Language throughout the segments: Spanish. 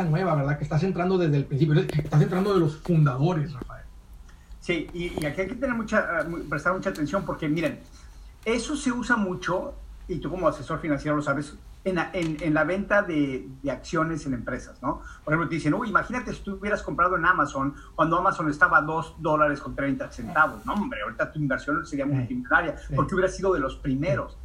nueva, ¿verdad? Que estás entrando desde el principio, estás entrando de los fundadores, Rafael. Sí, y, aquí hay que tener mucha, eh, prestar mucha atención porque, miren, eso se usa mucho, y tú como asesor financiero lo sabes, en la, en, la venta de, de, acciones en empresas, ¿no? Por ejemplo, te dicen, uy, imagínate si tú hubieras comprado en Amazon cuando Amazon estaba a 2 dólares con 30 centavos. No, hombre, ahorita tu inversión sería multimillonaria porque hubiera sido de los primeros.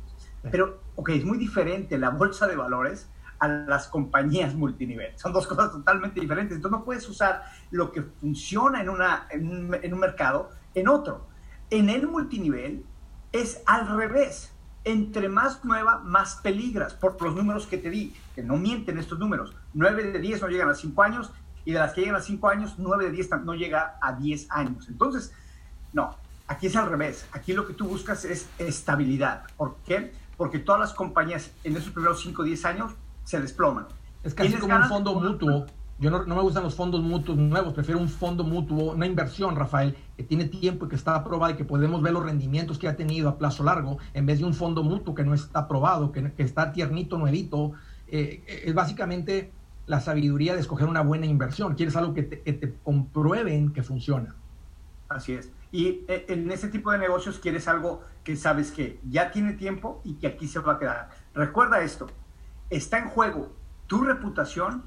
Pero, ok, es muy diferente la bolsa de valores a las compañías multinivel. Son dos cosas totalmente diferentes. Entonces no puedes usar lo que funciona en, una, en, un, en un mercado en otro. En el multinivel es al revés. Entre más nueva, más peligras, por los números que te di, que no mienten estos números. 9 de 10 no llegan a 5 años y de las que llegan a 5 años, 9 de 10 no llega a 10 años. Entonces, no, aquí es al revés. Aquí lo que tú buscas es estabilidad. ¿Por qué? Porque todas las compañías en esos primeros 5 o 10 años se desploman. Es casi como un fondo mutuo. Yo no, me gustan los fondos mutuos nuevos, prefiero un fondo mutuo, una inversión, Rafael, que tiene tiempo y que está aprobada y que podemos ver los rendimientos que ha tenido a plazo largo, en vez de un fondo mutuo que no está aprobado, que, está tiernito, nuevito. Eh, es básicamente la sabiduría de escoger una buena inversión. Quieres algo que te, que te comprueben que funciona. Así es. Y eh, en ese tipo de negocios quieres algo que sabes que ya tiene tiempo y que aquí se va a quedar. Recuerda esto, está en juego tu reputación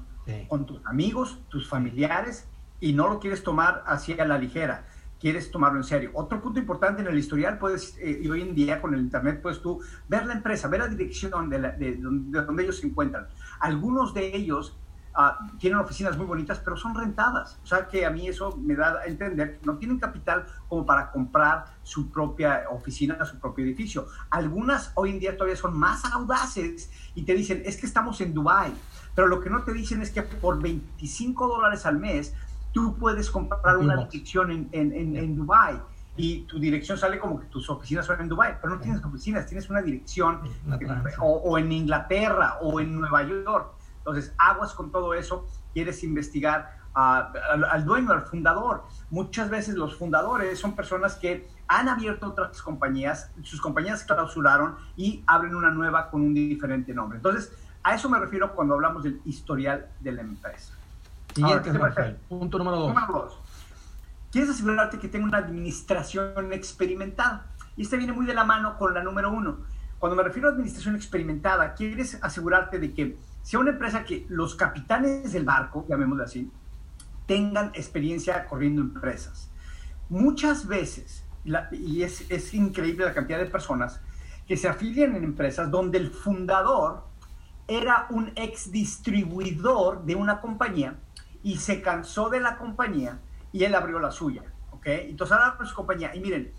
con tus amigos, tus familiares, y no lo quieres tomar así a la ligera, quieres tomarlo en serio. Otro punto importante en el historial, puedes, eh, y hoy en día con el Internet, puedes tú ver la empresa, ver la dirección de, de donde ellos se encuentran. Algunos de ellos Ah, tienen oficinas muy bonitas, pero son rentadas. O sea que a mí eso me da a entender que no tienen capital como para comprar su propia oficina, su propio edificio. Algunas hoy en día todavía son más audaces y te dicen, es que estamos en Dubai pero lo que no te dicen es que por 25 dólares al mes tú puedes comprar una dirección en, en, en, Dubai y tu dirección sale como que tus oficinas son en Dubai, pero no tienes oficinas, tienes una dirección o, o, en Inglaterra o en Nueva York. Entonces, aguas con todo eso, quieres investigar al, dueño, al fundador. Muchas veces los fundadores son personas que han abierto otras compañías, sus compañías clausuraron y abren una nueva con un diferente nombre. Entonces, a eso me refiero cuando hablamos del historial de la empresa. Siguiente, Punto número dos. Número dos. Quieres asegurarte que tenga una administración experimentada. Y este viene muy de la mano con la número uno. Cuando me refiero a administración experimentada, quieres asegurarte de que sea una empresa que los capitanes del barco, llamémoslo así, tengan experiencia corriendo empresas. Muchas veces, y es, es increíble la cantidad de personas que se afilian en empresas donde el fundador era un ex distribuidor de una compañía y se cansó de la compañía y él abrió la suya. ¿ok? Entonces ahora abre su compañía. Y miren,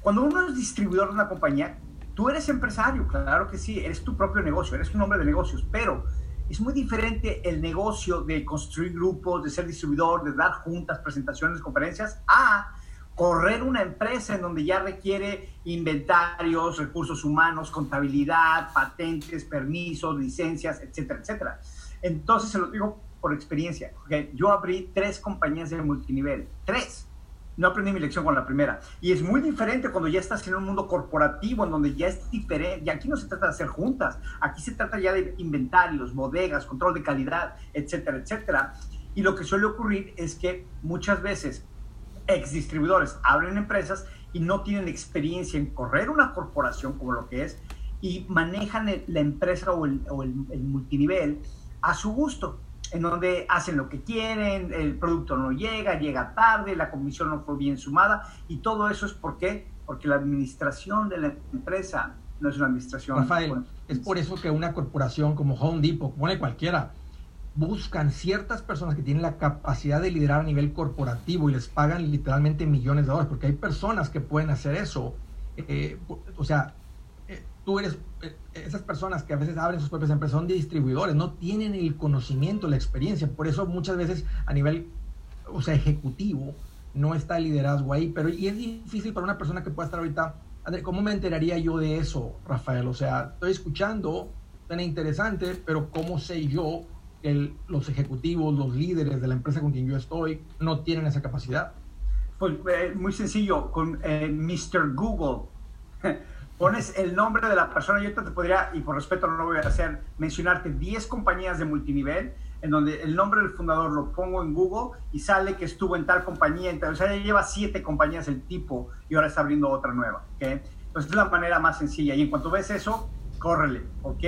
cuando uno es distribuidor de una compañía, Tú eres empresario, claro que sí, eres tu propio negocio, eres un hombre de negocios, pero es muy diferente el negocio de construir grupos, de ser distribuidor, de dar juntas, presentaciones, conferencias, a correr una empresa en donde ya requiere inventarios, recursos humanos, contabilidad, patentes, permisos, licencias, etcétera, etcétera. Entonces se lo digo por experiencia. Yo abrí tres compañías de multinivel, tres no aprendí mi lección con la primera. Y es muy diferente cuando ya estás en un mundo corporativo, en donde ya es diferente. Y aquí no se trata de hacer juntas, aquí se trata ya de inventarios, bodegas, control de calidad, etcétera, etcétera. Y lo que suele ocurrir es que muchas veces ex distribuidores abren empresas y no tienen experiencia en correr una corporación como lo que es y manejan la empresa o el, o el multinivel a su gusto en donde hacen lo que quieren, el producto no llega, llega tarde, la comisión no fue bien sumada y todo eso es por qué? Porque la administración de la empresa no es una administración. Rafael, es por eso que una corporación como Home Depot, pone cualquiera, buscan ciertas personas que tienen la capacidad de liderar a nivel corporativo y les pagan literalmente millones de dólares, porque hay personas que pueden hacer eso. Eh, o sea, tú eres, eh, esas personas que a veces abren sus propias empresas son distribuidores, no tienen el conocimiento, la experiencia, por eso muchas veces a nivel, o sea, ejecutivo, no está el liderazgo ahí, pero y es difícil para una persona que pueda estar ahorita, ¿cómo me enteraría yo de eso, Rafael? O sea, estoy escuchando, suena interesante, pero ¿cómo sé yo que los ejecutivos, los líderes de la empresa con quien yo estoy, no tienen esa capacidad? Pues eh, muy sencillo, con eh, Mr. Google. pones el nombre de la persona, yo te podría, y por respeto no lo voy a hacer, mencionarte 10 compañías de multinivel, en donde el nombre del fundador lo pongo en Google y sale que estuvo en tal compañía, o sea, ya lleva siete compañías el tipo y ahora está abriendo otra nueva, ¿ok? Entonces es la manera más sencilla y en cuanto ves eso, córrele, ¿ok?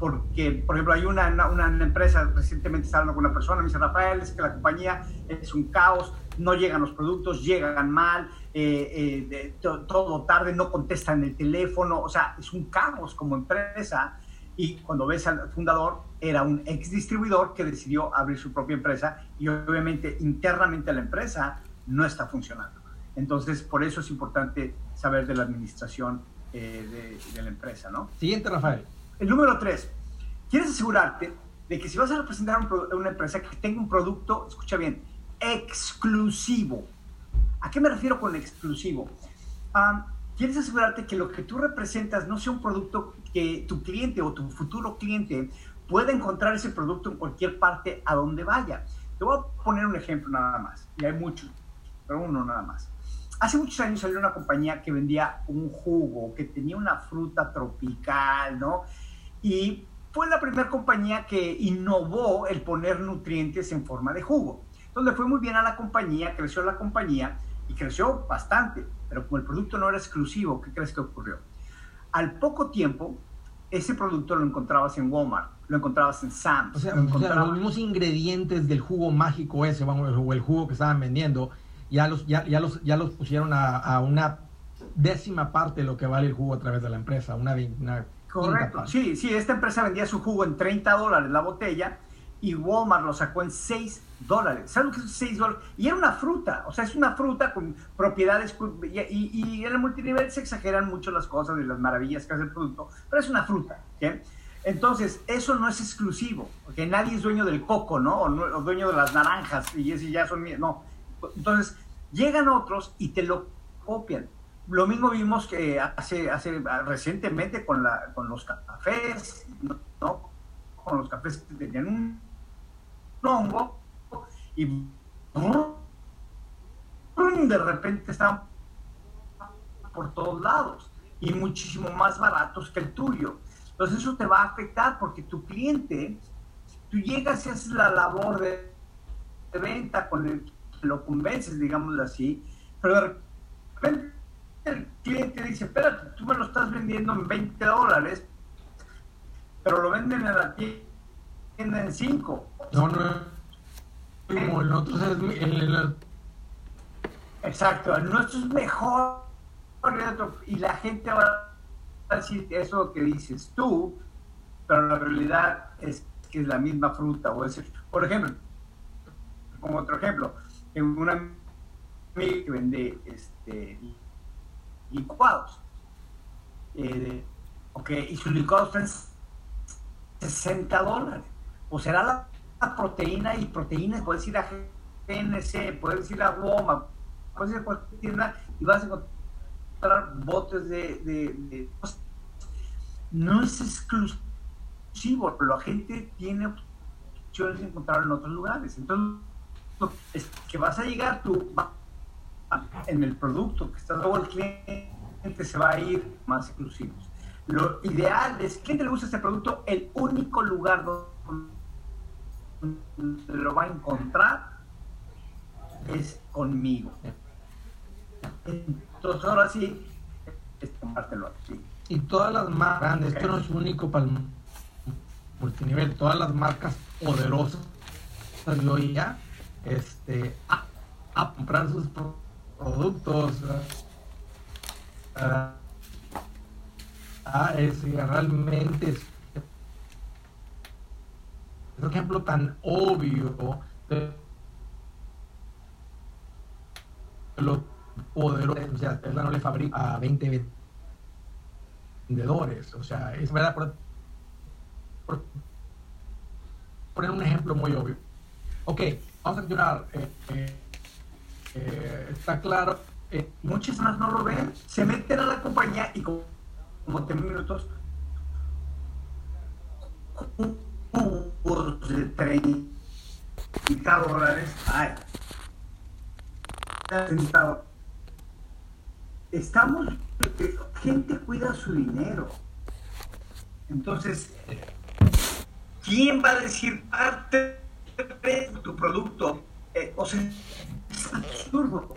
Porque, por ejemplo, hay una, una, empresa, recientemente estaba hablando con una persona, me dice, Rafael, es que la compañía es un caos, no llegan los productos, llegan mal, eh, eh, todo tarde, no contestan el teléfono, o sea, es un caos como empresa y cuando ves al fundador era un ex distribuidor que decidió abrir su propia empresa y obviamente internamente la empresa no está funcionando. Entonces, por eso es importante saber de la administración eh, de, la empresa, ¿no? Siguiente, Rafael. El número tres, quieres asegurarte de que si vas a representar una empresa que tenga un producto, escucha bien, exclusivo. ¿A qué me refiero con exclusivo? Ah, quieres asegurarte que lo que tú representas no sea un producto que tu cliente o tu futuro cliente pueda encontrar ese producto en cualquier parte a donde vaya. Te voy a poner un ejemplo nada más, y hay muchos, pero uno nada más. Hace muchos años salió una compañía que vendía un jugo, que tenía una fruta tropical, ¿no? Y fue la primera compañía que innovó el poner nutrientes en forma de jugo. Entonces fue muy bien a la compañía, creció la compañía y creció bastante, pero como el producto no era exclusivo, ¿qué crees que ocurrió? Al poco tiempo, ese producto lo encontrabas en Walmart, lo encontrabas en Sam's. O sea, los mismos ingredientes del jugo mágico ese, o el jugo que estaban vendiendo, ya los, ya, ya los, ya los pusieron a, a, una décima parte de lo que vale el jugo a través de la empresa, una, una Correcto, sí, sí, esta empresa vendía su jugo en 30 dólares la botella y Walmart lo sacó en 6 dólares. ¿Sabes lo que es 6 dólares? Y era una fruta, o sea, es una fruta con propiedades, y, en el multinivel se exageran mucho las cosas y las maravillas que hace el producto, pero es una fruta, Entonces, eso no es exclusivo, porque nadie es dueño del coco, ¿no? O, dueño de las naranjas, y, y ya son mías, no. Entonces, llegan otros y te lo copian. Lo mismo vimos que hace, hace recientemente con, la, con los cafés, ¿no? Con los cafés que tenían un hongo y de repente estaban por todos lados y muchísimo más baratos que el tuyo. Entonces eso te va a afectar porque tu cliente, tú llegas y haces la labor de, venta con el lo convences, digámoslo así, pero de repente el cliente dice, espérate, tú me lo estás vendiendo en 20 dólares, pero lo venden en la tienda en 5. No, no, como el otro es Exacto, el nuestro es mejor y la gente va a decir eso que dices tú, pero la realidad es que es la misma fruta o es, por ejemplo, como otro ejemplo, en una amiga que vende este, licuados, eh, y sus licuados están 60 dólares, o será la proteína y proteínas, puedes ir a GNC, puedes ir a Walmart, puedes ir cualquier tienda y vas a encontrar botes de, no es exclusivo, la gente tiene opciones de encontrarlo en otros lugares. Entonces, es que vas a llegar tú en el producto que está luego el cliente se va a ir más exclusivos. Lo ideal es, ¿quién te gusta este producto? El único lugar donde lo va a encontrar es conmigo. Entonces ahora sí, es compártelo así. Y todas las marcas grandes, esto no es único para el multinivel, todas las marcas poderosas de ya, este, a, comprar sus productos, a, es, realmente un ejemplo tan obvio de los poderosos, o sea, Tesla no le fabrica a 20 vendedores, o sea, es verdad, por, poner un ejemplo muy obvio. Ok, vamos a continuar. Eh, eh, eh, está claro. Muchas más no lo ven, se meten a la compañía y como, como 10 minutos de 30 dólares. Ay. Estamos, gente cuida su dinero. Entonces, ¿quién va a decir parte de tu producto? Eh, o sea, es absurdo.